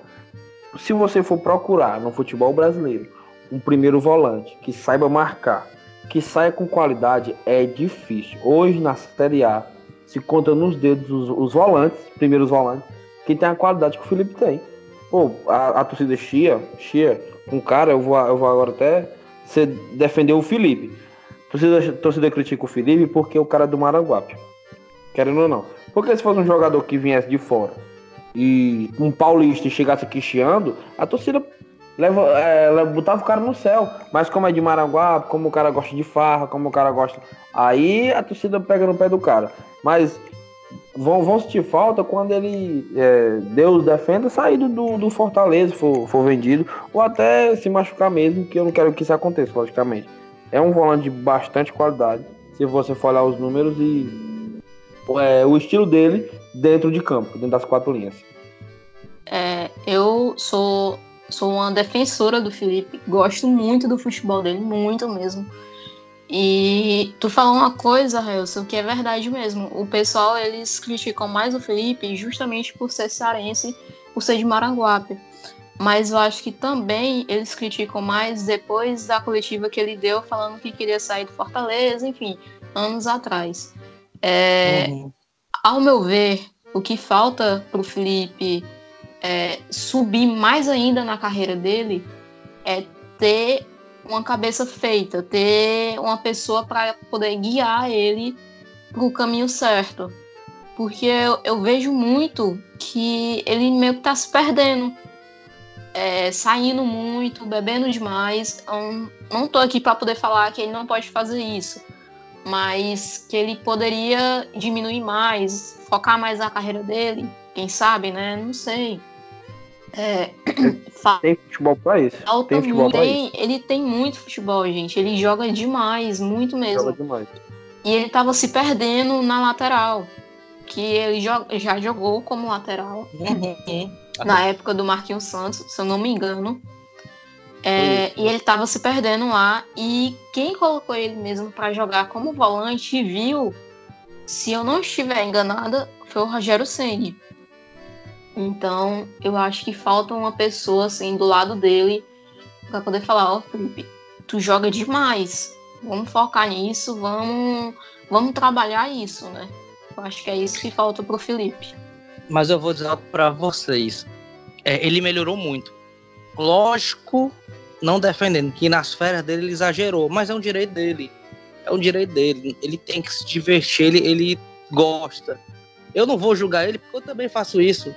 Se você for procurar no futebol brasileiro um primeiro volante que saiba marcar, que saia com qualidade, é difícil. Hoje na Série A se conta nos dedos os, os volantes, primeiros volantes, que tem a qualidade que o Felipe tem. Pô, a, a torcida chia, chia, com cara, eu vou, eu vou agora até você defender o Felipe. A torcida, critica o Felipe porque o cara é do Maranguape. Querendo ou não. Porque se fosse um jogador que viesse de fora e um paulista chegasse aqui chiando, a torcida leva, é, botava o cara no céu. Mas como é de Maranguape, como o cara gosta de farra, como o cara gosta. Aí a torcida pega no pé do cara. Mas vão, vão sentir falta quando ele, é, Deus defenda, sair do, do Fortaleza, for, for vendido, ou até se machucar mesmo, que eu não quero que isso aconteça, logicamente. É um volante de bastante qualidade, se você for olhar os números e é, o estilo dele dentro de campo, dentro das quatro linhas. É, eu sou, sou uma defensora do Felipe, gosto muito do futebol dele, muito mesmo. E tu falou uma coisa, Helson, que é verdade mesmo. O pessoal, eles criticam mais o Felipe justamente por ser cearense, por ser de Maranguape. Mas eu acho que também eles criticam mais depois da coletiva que ele deu, falando que queria sair do Fortaleza, enfim, anos atrás. É, uhum. Ao meu ver, o que falta para o Felipe é, subir mais ainda na carreira dele é ter uma cabeça feita, ter uma pessoa para poder guiar ele para o caminho certo. Porque eu, eu, vejo muito que ele meio que está se perdendo, é, saindo muito, bebendo demais. Eu não estou aqui para poder falar que ele não pode fazer isso, mas que ele poderia diminuir mais, focar mais na carreira dele, quem sabe, né? Não sei. É, tem futebol pra isso. Tem futebol pra tem, isso. Ele tem muito futebol, gente. Ele joga demais, muito mesmo. Joga demais. E ele tava se perdendo na lateral. Que ele já jogou como lateral. Uhum. Na época do Marquinhos Santos, se eu não me engano. É, e ele tava se perdendo lá. E quem colocou ele mesmo para jogar como volante viu, se eu não estiver enganada, foi o Rogério Senni. Então, eu acho que falta uma pessoa assim do lado dele para poder falar, ó, oh, Felipe, tu joga demais. Vamos focar nisso, vamos, vamos trabalhar isso, né? Eu acho que é isso que falta pro Felipe. Mas eu vou dizer para vocês. É, ele melhorou muito. Lógico, não defendendo que nas férias dele ele exagerou, mas é um direito dele. É um direito dele. Ele tem que se divertir, ele, ele gosta. Eu não vou julgar ele porque eu também faço isso.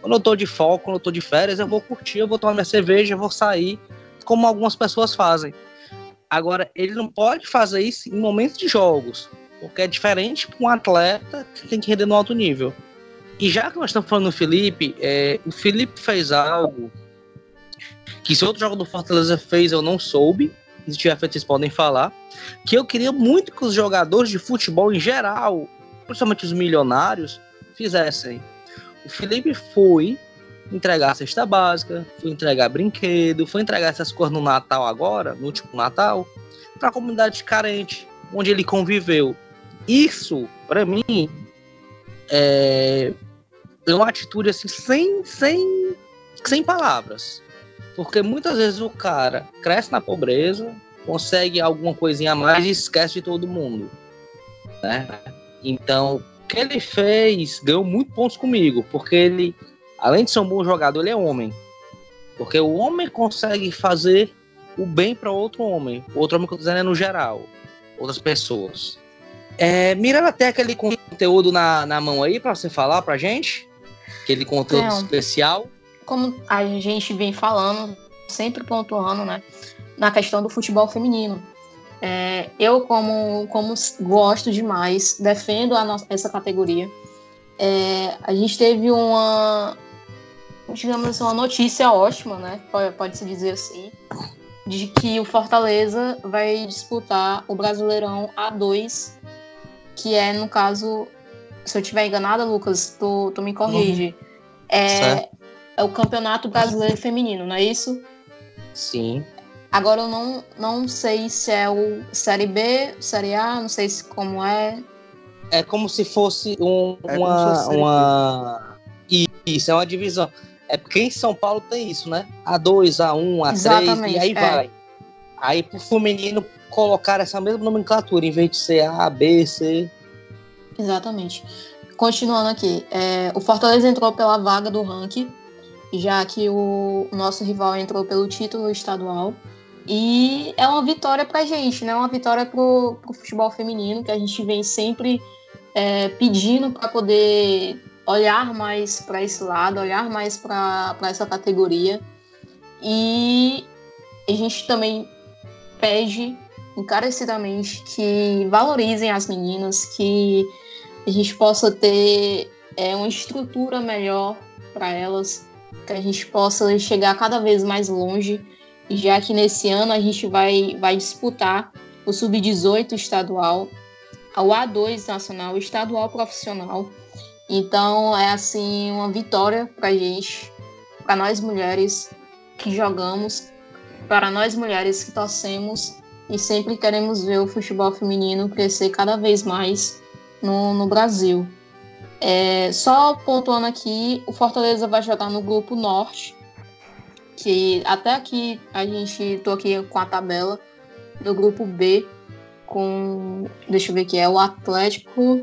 Quando eu tô de folga, quando eu tô de férias, eu vou curtir, eu vou tomar minha cerveja, eu vou sair, como algumas pessoas fazem. Agora, ele não pode fazer isso em momentos de jogos, porque é diferente para um atleta que tem que render no alto nível. E já que nós estamos falando do Felipe, é, o Felipe fez algo que se outro jogo do Fortaleza fez, eu não soube. Se tiver feito, vocês podem falar. Que eu queria muito que os jogadores de futebol em geral, principalmente os milionários, fizessem. O Felipe foi entregar a cesta básica, foi entregar brinquedo, foi entregar essas coisas no Natal agora, no último Natal, para a comunidade carente, onde ele conviveu. Isso, para mim, é, é uma atitude assim, sem, sem, sem palavras. Porque muitas vezes o cara cresce na pobreza, consegue alguma coisinha a mais e esquece de todo mundo. Né? Então, que ele fez ganhou muito pontos comigo, porque ele, além de ser um bom jogador, ele é homem. Porque o homem consegue fazer o bem para outro homem. O outro homem que eu tô dizendo é no geral, outras pessoas. É, Miranda, tem aquele conteúdo na, na mão aí para você falar pra gente? Aquele conteúdo Não. especial? Como a gente vem falando, sempre pontuando, né? Na questão do futebol feminino. É, eu, como, como gosto demais, defendo nossa, essa categoria. É, a gente teve uma, digamos assim, uma notícia ótima, né? Pode, pode se dizer assim, de que o Fortaleza vai disputar o Brasileirão A2, que é, no caso, se eu estiver enganada, Lucas, tu, tu me corrige. Uhum. É, é o Campeonato Brasileiro Feminino, não é isso? Sim. Agora eu não, não sei se é o Série B, Série A, não sei se como é. É como se fosse um, é uma. Se fosse uma... Isso, é uma divisão. É porque em São Paulo tem isso, né? A2, A1, A3, Exatamente, e aí é. vai. Aí pro feminino colocar essa mesma nomenclatura, em vez de ser A, B, C. Exatamente. Continuando aqui, é, o Fortaleza entrou pela vaga do ranking, já que o nosso rival entrou pelo título estadual. E é uma vitória pra gente, né? Uma vitória pro, pro futebol feminino, que a gente vem sempre é, pedindo para poder olhar mais para esse lado, olhar mais para essa categoria. E a gente também pede encarecidamente que valorizem as meninas, que a gente possa ter é, uma estrutura melhor para elas, que a gente possa chegar cada vez mais longe. Já que nesse ano a gente vai, vai disputar o Sub-18 estadual, o A2 nacional, o estadual profissional. Então é assim uma vitória para a gente, para nós mulheres que jogamos, para nós mulheres que torcemos. E sempre queremos ver o futebol feminino crescer cada vez mais no, no Brasil. É, só pontuando aqui, o Fortaleza vai jogar no grupo Norte, que até aqui a gente tô aqui com a tabela do grupo B com deixa eu ver aqui é o Atlético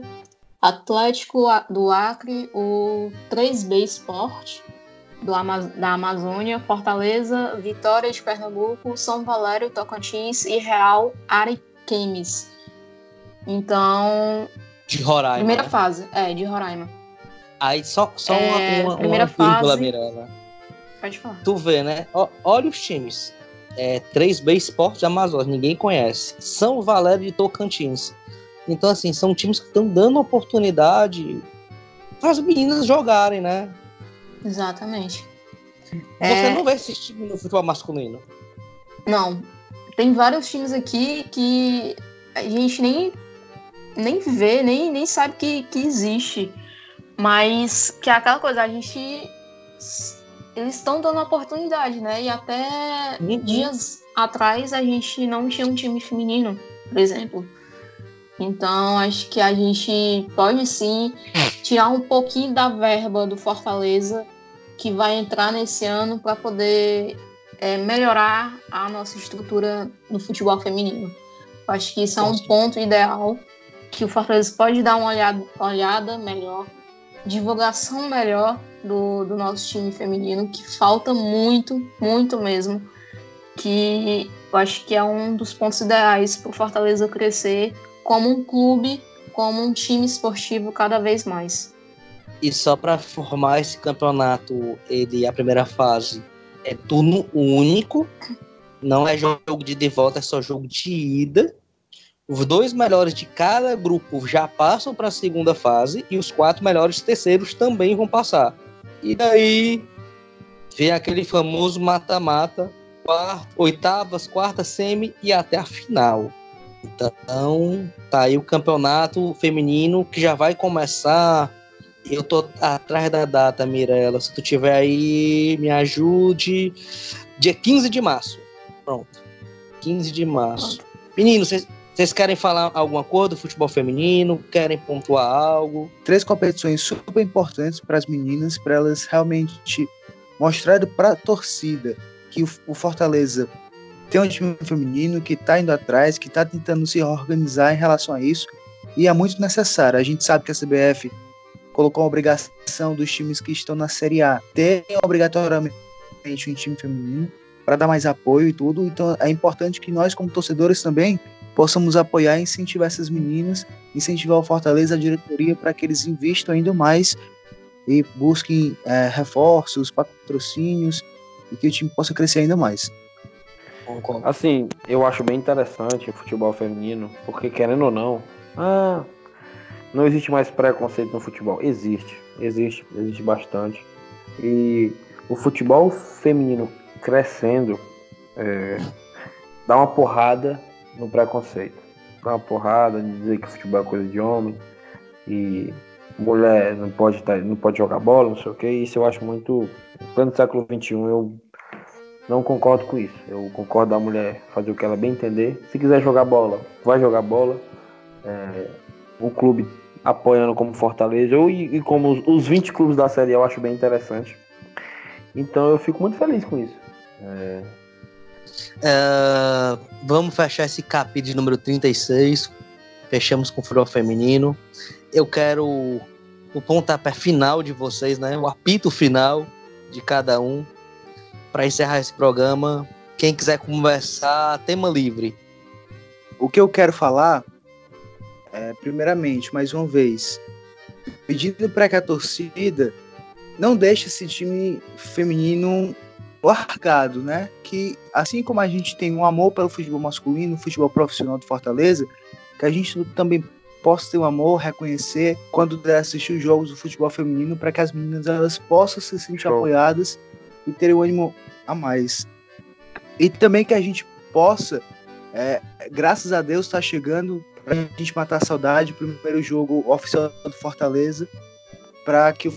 Atlético do Acre, o 3B Sport do da Amazônia, Fortaleza, Vitória de Pernambuco, São Valério, Tocantins e Real Ariquemes. Então. De Roraima. Primeira né? fase, é, de Roraima. Aí só, só É, uma, uma, primeira uma vírgula, fase. Mirella. Pode falar. Tu vê, né? Ó, olha os times. É, 3B Esporte de Amazonas, ninguém conhece. São Valério de Tocantins. Então, assim, são times que estão dando oportunidade para as meninas jogarem, né? Exatamente. Você É. não vê esses times no futebol masculino. Não, tem vários times aqui que a gente nem, nem vê, nem, nem sabe que, que existe. Mas que é aquela coisa, a gente. Eles estão dando oportunidade, né? E até Uhum. dias atrás a gente não tinha um time feminino, por exemplo. Então acho que a gente pode sim tirar um pouquinho da verba do Fortaleza que vai entrar nesse ano para poder é, melhorar a nossa estrutura no futebol feminino. Acho que isso é um ponto ideal que o Fortaleza pode dar uma olhada, olhada melhor, divulgação melhor do, do nosso time feminino, que falta muito, muito mesmo. Que eu acho que é um dos pontos ideais para o Fortaleza crescer como um clube, como um time esportivo cada vez mais. E só para formar esse campeonato, ele a primeira fase é turno único, não é jogo de de volta, é só jogo de ida. Os dois melhores de cada grupo já passam para a segunda fase e os quatro melhores terceiros também vão passar. E daí vem aquele famoso mata-mata, quarta- oitavas, quartas, semi e até a final. Então, tá aí o campeonato feminino que já vai começar eu tô atrás da data, Mirella. Se tu tiver aí, me ajude. Dia 15 de março. Pronto. 15 de março. Meninos, vocês- vocês querem falar alguma coisa do futebol feminino? Querem pontuar algo? Três competições super importantes para as meninas, para elas realmente mostrarem para a torcida que o, Fortaleza tem um time feminino que está indo atrás, que está tentando se organizar em relação a isso, e é muito necessário. A gente sabe que a CBF colocou a obrigação dos times que estão na Série A terem obrigatoriamente um time feminino para dar mais apoio e tudo. Então é importante que nós, como torcedores, também possamos apoiar e incentivar essas meninas, incentivar o Fortaleza, a diretoria, para que eles investam ainda mais e busquem é, reforços, patrocínios e que o time possa crescer ainda mais. Assim, eu acho bem interessante o futebol feminino, porque querendo ou não, ah, não existe mais preconceito no futebol. Existe, existe, existe bastante. E o futebol feminino crescendo é, dá uma porrada no preconceito. Dá uma porrada de dizer que futebol é coisa de homem e mulher não pode, tá, não pode jogar bola, não sei o que. Isso eu acho muito. No século XXI, eu não concordo com isso. Eu concordo da mulher fazer o que ela bem entender. Se quiser jogar bola, vai jogar bola. É, o clube apoiando como Fortaleza ou, e, e como os, os 20 clubes da série eu acho bem interessante. Então eu fico muito feliz com isso. É, É, vamos fechar esse capítulo de número 36. Fechamos com o futebol feminino. Eu quero o pontapé final de vocês, né? O apito final de cada um. Para encerrar esse programa. Quem quiser conversar, tema livre. O que eu quero falar é, primeiramente, mais uma vez, pedindo para que a torcida não deixe esse time feminino largado, né? Que assim como a gente tem um amor pelo futebol masculino, futebol profissional do Fortaleza, que a gente também possa ter um amor, reconhecer quando der assistir os jogos do futebol feminino, para que as meninas elas possam se sentir Show. apoiadas e terem um ânimo a mais. E também que a gente possa, é, graças a Deus, está chegando para a gente matar a saudade, o primeiro jogo oficial do Fortaleza, para que o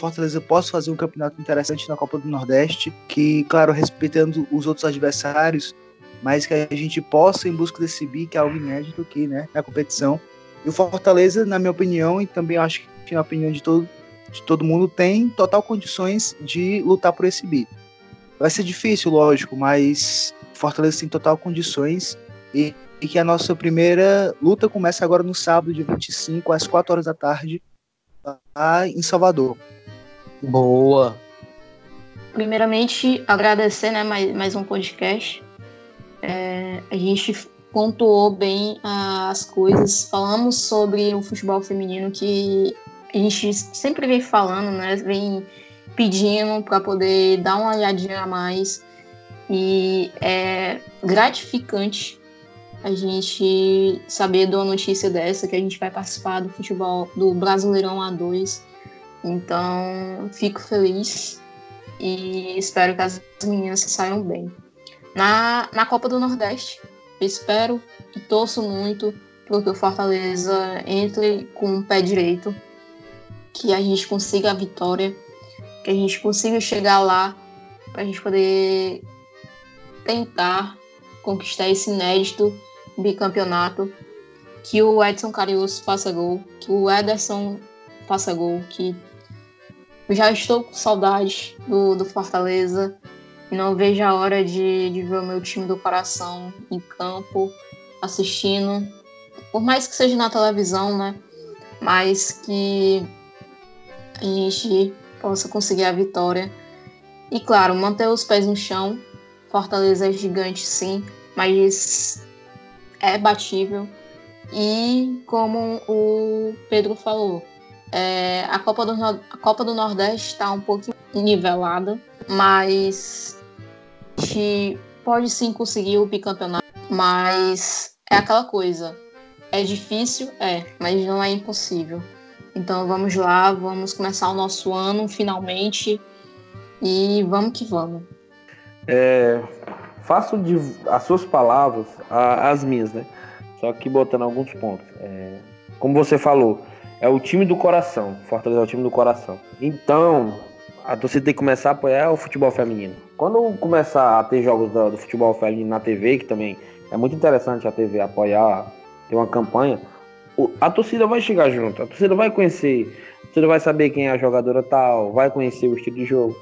Fortaleza possa fazer um campeonato interessante na Copa do Nordeste, que, claro, respeitando os outros adversários, mas que a gente possa em busca desse bi, que é algo inédito aqui, né, na competição. E o Fortaleza, na minha opinião, e também acho que na opinião de todo, de todo mundo, tem total condições de lutar por esse bi. Vai ser difícil, lógico, mas Fortaleza tem total condições e e que a nossa primeira luta começa agora no sábado, dia 25, às 4 horas da tarde, lá em Salvador. Boa. Primeiramente, agradecer né, mais, mais um podcast. É, a gente pontuou bem as coisas, falamos sobre o futebol feminino que a gente sempre vem falando, né? Vem pedindo para poder dar uma olhadinha a mais. E é gratificante a gente saber de uma notícia dessa, que a gente vai participar do futebol do Brasileirão A2. Então, fico feliz e espero que as meninas saiam bem. Na, na Copa do Nordeste, espero e torço muito para que o Fortaleza entre com o pé direito, que a gente consiga a vitória, que a gente consiga chegar lá para a gente poder tentar conquistar esse inédito bicampeonato, que o Edson Carius faça gol, que o Ederson faça gol, que já estou com saudade do, do Fortaleza e não vejo a hora de, de ver o meu time do coração em campo, assistindo, por mais que seja na televisão, né? Mas que a gente possa conseguir a vitória. E claro, manter os pés no chão. Fortaleza é gigante, sim, mas é batível. E como o Pedro falou, é, a, Copa do, a Copa do Nordeste está um pouco nivelada, mas a gente pode sim conseguir o bicampeonato. Mas é aquela coisa. É difícil? É, mas não é impossível. Então vamos lá, vamos começar o nosso ano finalmente e vamos que vamos. É, faço de as suas palavras a, as minhas, né? Só que botando alguns pontos. É, como você falou, é o time do coração. Fortaleza é o time do coração. Então, a torcida tem que começar a apoiar o futebol feminino. Quando começar a ter jogos do, do futebol feminino na TV, que também é muito interessante a TV apoiar, ter uma campanha, a torcida vai chegar junto, a torcida vai conhecer, a torcida vai saber quem é a jogadora tal, vai conhecer o estilo de jogo.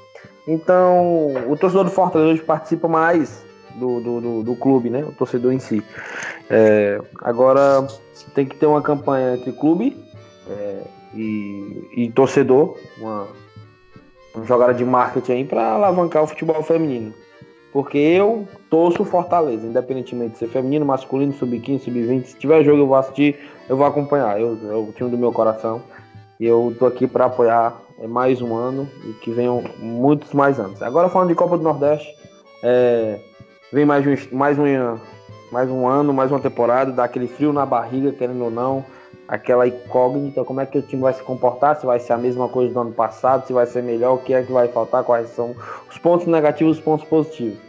Então, o torcedor do Fortaleza hoje participa mais do, do, do, do clube, né? O torcedor em si. É, agora, tem que ter uma campanha entre clube é, e, e, torcedor, uma, uma jogada de marketing aí para alavancar o futebol feminino. Porque eu torço Fortaleza, independentemente de ser feminino, masculino, sub-15, sub-20. Se tiver jogo eu vou assistir, eu vou acompanhar. Eu, é o time do meu coração. E eu tô aqui para apoiar é, mais um ano e que venham muitos mais anos. Agora falando de Copa do Nordeste, é, vem mais um, mais, um, mais um ano, mais uma temporada, dá aquele frio na barriga, querendo ou não, aquela incógnita, como é que o time vai se comportar, se vai ser a mesma coisa do ano passado, se vai ser melhor, o que é que vai faltar, quais são os pontos negativos os pontos positivos.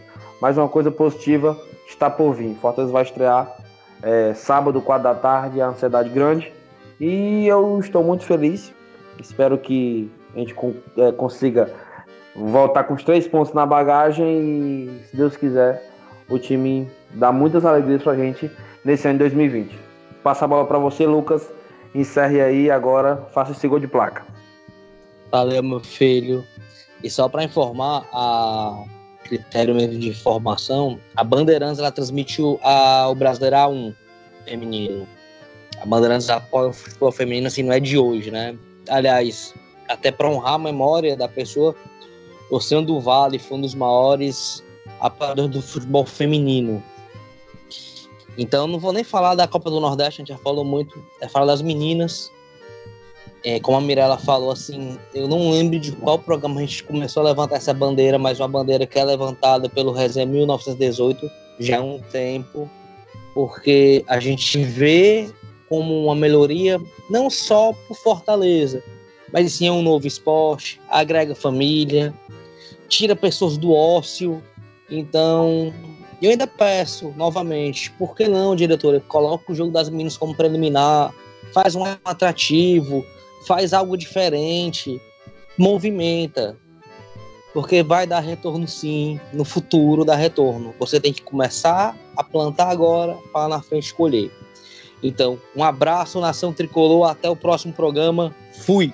Mais uma coisa positiva está por vir. Fortaleza vai estrear é, sábado, 4 da tarde, a ansiedade grande. E eu estou muito feliz. Espero que a gente é, consiga voltar com os três pontos na bagagem e, se Deus quiser, o time dá muitas alegrias pra gente nesse ano de 2020. Passa a bola para você, Lucas. Encerre aí agora, faça esse gol de placa. Valeu, meu filho. E só para informar, a critério mesmo de formação, a Bandeirantes ela transmitiu a, o Brasileiro 1 feminino. A Bandeirantes apoia o futebol feminino, assim, não é de hoje, né? Aliás, até para honrar a memória da pessoa, o Oceano do Vale foi um dos maiores apoiadores do futebol feminino. Então, não vou nem falar da Copa do Nordeste, a gente já falou muito, é falar das meninas, é, como a Mirella falou, assim, eu não lembro de qual programa a gente começou a levantar essa bandeira, mas uma bandeira que é levantada pelo Resenha 1918 já há um tempo, porque a gente vê como uma melhoria não só por Fortaleza, mas sim é um novo esporte, agrega família, tira pessoas do ócio. Então, eu ainda peço novamente, por que não, diretora, coloca o jogo das meninas como preliminar, faz um atrativo, faz algo diferente, movimenta. Porque vai dar retorno sim, no futuro dá retorno. Você tem que começar a plantar agora para na frente colher. Então, um abraço, nação tricolor, até o próximo programa. Fui!